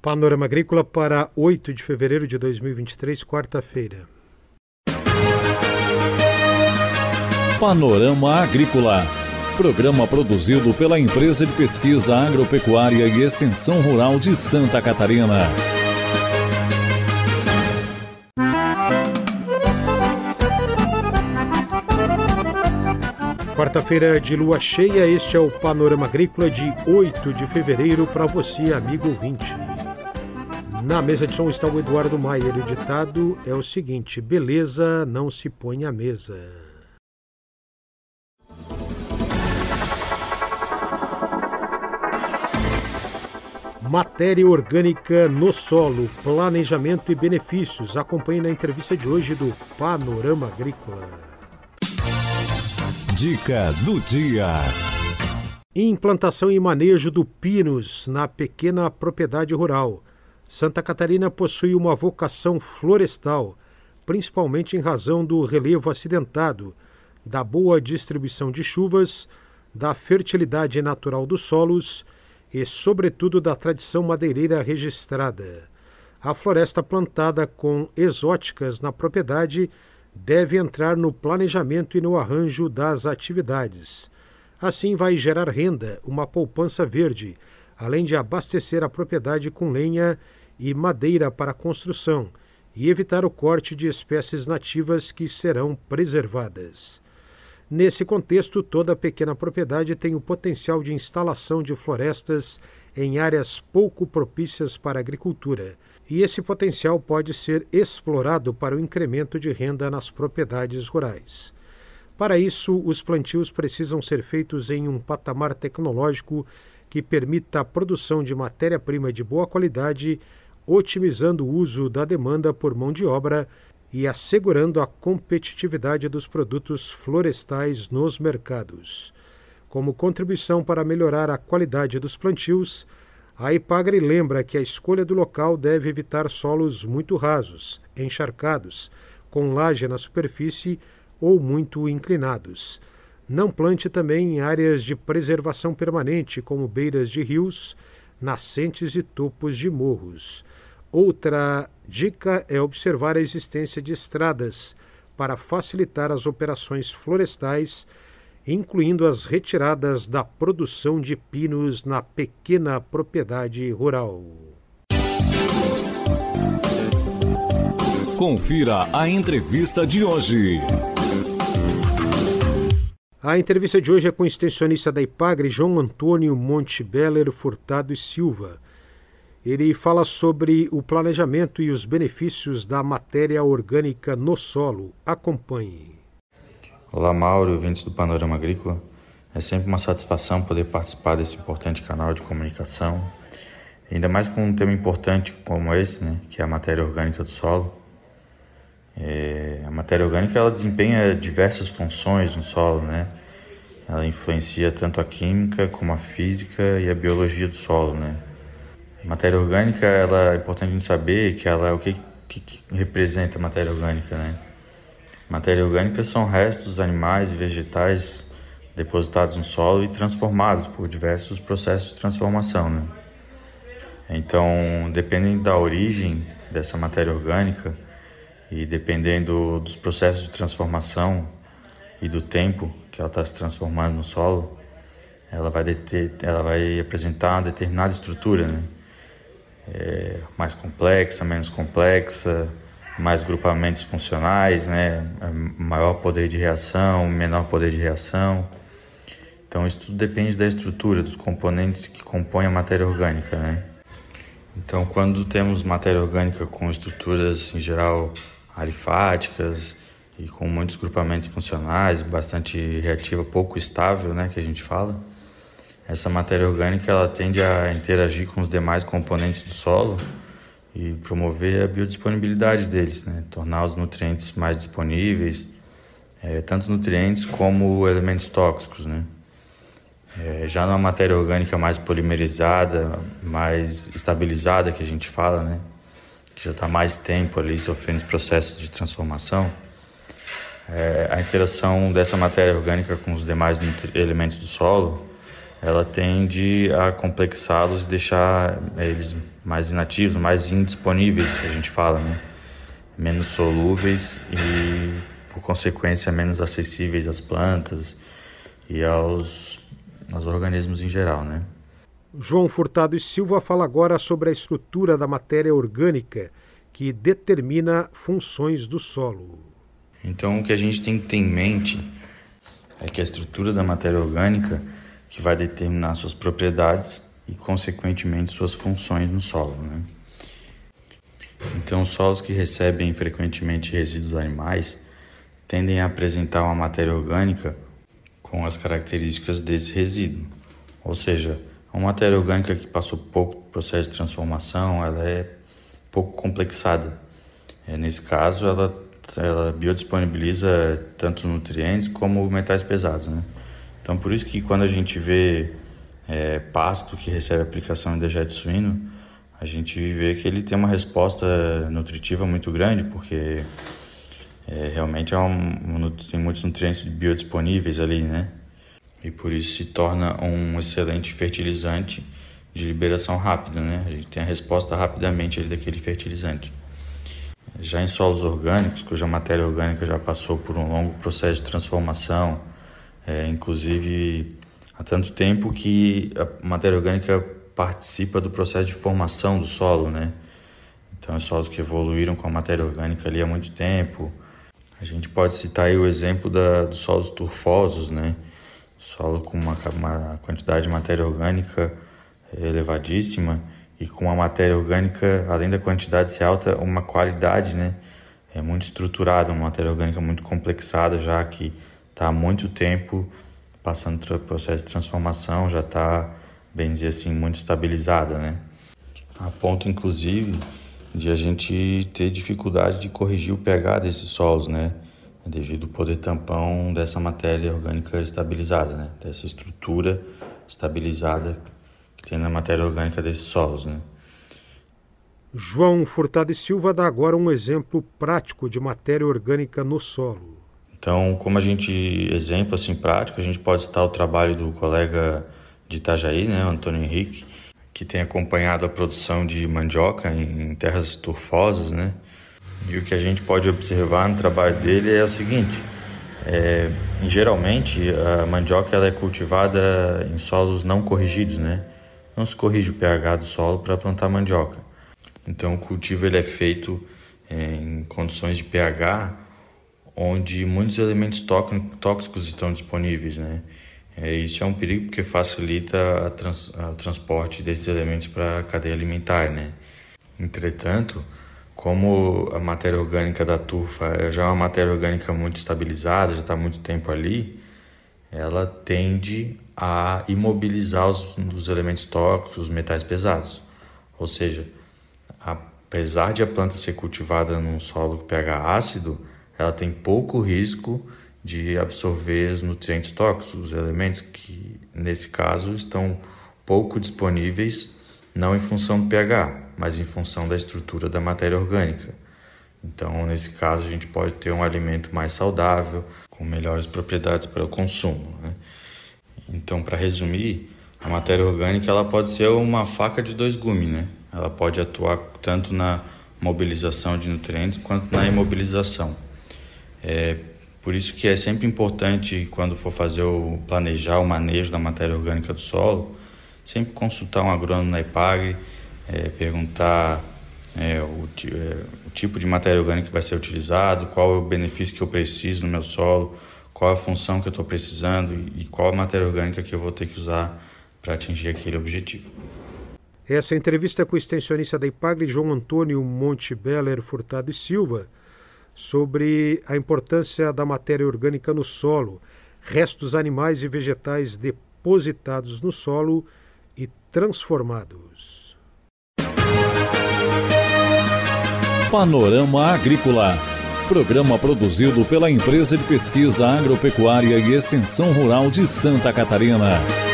Panorama Agrícola para 8 de fevereiro de 2023, quarta-feira. Panorama Agrícola. Programa produzido pela Empresa de Pesquisa Agropecuária e Extensão Rural de Santa Catarina. Quarta-feira de lua cheia, este é o Panorama Agrícola de 8 de fevereiro para você, amigo ouvinte. Na mesa de som está o Eduardo Maier. O ditado é o seguinte: beleza não se põe à mesa. Matéria orgânica no solo, planejamento e benefícios. Acompanhe na entrevista de hoje do Panorama Agrícola. Dica do dia. Implantação e manejo do pinus na pequena propriedade rural. Santa Catarina possui uma vocação florestal, principalmente em razão do relevo acidentado, da boa distribuição de chuvas, da fertilidade natural dos solos e, sobretudo, da tradição madeireira registrada. A floresta plantada com exóticas na propriedade deve entrar no planejamento e no arranjo das atividades. Assim, vai gerar renda, uma poupança verde, além de abastecer a propriedade com lenha e madeira para construção e evitar o corte de espécies nativas que serão preservadas. Nesse contexto, toda pequena propriedade tem o potencial de instalação de florestas em áreas pouco propícias para a agricultura e esse potencial pode ser explorado para o incremento de renda nas propriedades rurais. Para isso, os plantios precisam ser feitos em um patamar tecnológico que permita a produção de matéria-prima de boa qualidade, otimizando o uso da demanda por mão de obra e assegurando a competitividade dos produtos florestais nos mercados. Como contribuição para melhorar a qualidade dos plantios, a Ipagre lembra que a escolha do local deve evitar solos muito rasos, encharcados, com laje na superfície ou muito inclinados. Não plante também em áreas de preservação permanente, como beiras de rios, nascentes e topos de morros. Outra dica é observar a existência de estradas para facilitar as operações florestais incluindo as retiradas da produção de pinos na pequena propriedade rural. Confira a entrevista de hoje. A entrevista de hoje é com o extensionista da IPAGRE, João Antônio Montebeller Furtado e Silva. Ele fala sobre o planejamento e os benefícios da matéria orgânica no solo. Acompanhe. Olá, Mauro ouvintes do Panorama Agrícola. É sempre uma satisfação poder participar desse importante canal de comunicação, ainda mais com um tema importante como esse, né, que é a matéria orgânica do solo. É, a matéria orgânica ela desempenha diversas funções no solo, né? Ela influencia tanto a química como a física e a biologia do solo, né? A matéria orgânica ela é importante saber que ela é o que, que, que representa a matéria orgânica, né? Matéria orgânica são restos animais e vegetais depositados no solo e transformados por diversos processos de transformação. Né? Então, dependendo da origem dessa matéria orgânica e dependendo dos processos de transformação e do tempo que ela está se transformando no solo, ela vai, deter, ela vai apresentar uma determinada estrutura, né? É mais complexa, menos complexa, mais grupamentos funcionais, né? maior poder de reação, menor poder de reação. Então isso tudo depende da estrutura, dos componentes que compõem a matéria orgânica. Né? Então quando temos matéria orgânica com estruturas em geral alifáticas e com muitos grupamentos funcionais, bastante reativa, pouco estável, né, que a gente fala, essa matéria orgânica ela tende a interagir com os demais componentes do solo e promover a biodisponibilidade deles, né? tornar os nutrientes mais disponíveis, é, tanto nutrientes como elementos tóxicos. Né? É, já na matéria orgânica mais polimerizada, mais estabilizada que a gente fala, né? que já está mais tempo ali sofrendo processos de transformação, é, a interação dessa matéria orgânica com os demais elementos do solo, ela tende a complexá-los e deixar eles mais inativos, mais indisponíveis, a gente fala, né? Menos solúveis e, por consequência, menos acessíveis às plantas e aos, aos organismos em geral, né? João Furtado e Silva fala agora sobre a estrutura da matéria orgânica que determina funções do solo. Então, o que a gente tem que ter em mente é que a estrutura da matéria orgânica que vai determinar suas propriedades e, consequentemente, suas funções no solo. Né? Então, os solos que recebem frequentemente resíduos animais tendem a apresentar uma matéria orgânica com as características desse resíduo. Ou seja, uma matéria orgânica que passou pouco processo de transformação, ela é pouco complexada. É, nesse caso, ela, ela biodisponibiliza tanto nutrientes como metais pesados. Né? Então, por isso que quando a gente vê é, pasto que recebe aplicação em dejeto suíno, a gente vê que ele tem uma resposta nutritiva muito grande, porque é, realmente é um, tem muitos nutrientes biodisponíveis ali, né? E por isso se torna um excelente fertilizante de liberação rápida, né? A gente tem a resposta rapidamente ali daquele fertilizante. Já em solos orgânicos, cuja matéria orgânica já passou por um longo processo de transformação, é, inclusive há tanto tempo que a matéria orgânica participa do processo de formação do solo, né? Então, os solos que evoluíram com a matéria orgânica ali há muito tempo. A gente pode citar o exemplo da, dos solos turfosos, né? Solo com uma, uma quantidade de matéria orgânica elevadíssima e com uma matéria orgânica, além da quantidade ser alta, uma qualidade, né? É muito estruturada, uma matéria orgânica muito complexada, já que está há muito tempo passando pelo processo de transformação, já está, bem dizer assim, muito estabilizada, né? A ponto, inclusive, de a gente ter dificuldade de corrigir o pH desses solos, né? Devido ao poder tampão dessa matéria orgânica estabilizada, né? Dessa estrutura estabilizada que tem na matéria orgânica desses solos, né? João Furtado e Silva dá agora um exemplo prático de matéria orgânica no solo. Então, como a gente exemplo assim prático, a gente pode citar o trabalho do colega de Itajaí, né, Antônio Henrique, que tem acompanhado a produção de mandioca em terras turfosas, né? E o que a gente pode observar no trabalho dele é o seguinte: é, geralmente a mandioca ela é cultivada em solos não corrigidos, né? Não se corrige o pH do solo para plantar mandioca. Então o cultivo ele é feito é, em condições de pH onde muitos elementos tóxicos estão disponíveis, né? É, isso é um perigo porque facilita trans, o transporte desses elementos para a cadeia alimentar, né? Entretanto, como a matéria orgânica da turfa já é uma matéria orgânica muito estabilizada, já está muito tempo ali, ela tende a imobilizar os, os elementos tóxicos, os metais pesados. Ou seja, apesar de a planta ser cultivada num solo com pH ácido, ela tem pouco risco de absorver os nutrientes tóxicos, os elementos que, nesse caso, estão pouco disponíveis, não em função do pH, mas em função da estrutura da matéria orgânica. Então, nesse caso, a gente pode ter um alimento mais saudável, com melhores propriedades para o consumo. Né? Então, para resumir, a matéria orgânica ela pode ser uma faca de dois gumes, né? Ela pode atuar tanto na mobilização de nutrientes quanto na imobilização. É, por isso que é sempre importante, quando for fazer o planejar o manejo da matéria orgânica do solo, sempre consultar um agrônomo na IPAGRE, é, perguntar é, o, é, o, tipo de matéria orgânica que vai ser utilizado, qual é o benefício que eu preciso no meu solo, qual a função que eu estou precisando e, e qual a matéria orgânica que eu vou ter que usar para atingir aquele objetivo. Essa entrevista com o extensionista da IPAGRE, João Antônio Monte Beller Furtado e Silva, sobre a importância da matéria orgânica no solo, restos animais e vegetais depositados no solo e transformados. Panorama Agrícola. Programa produzido pela Empresa de Pesquisa Agropecuária e Extensão Rural de Santa Catarina.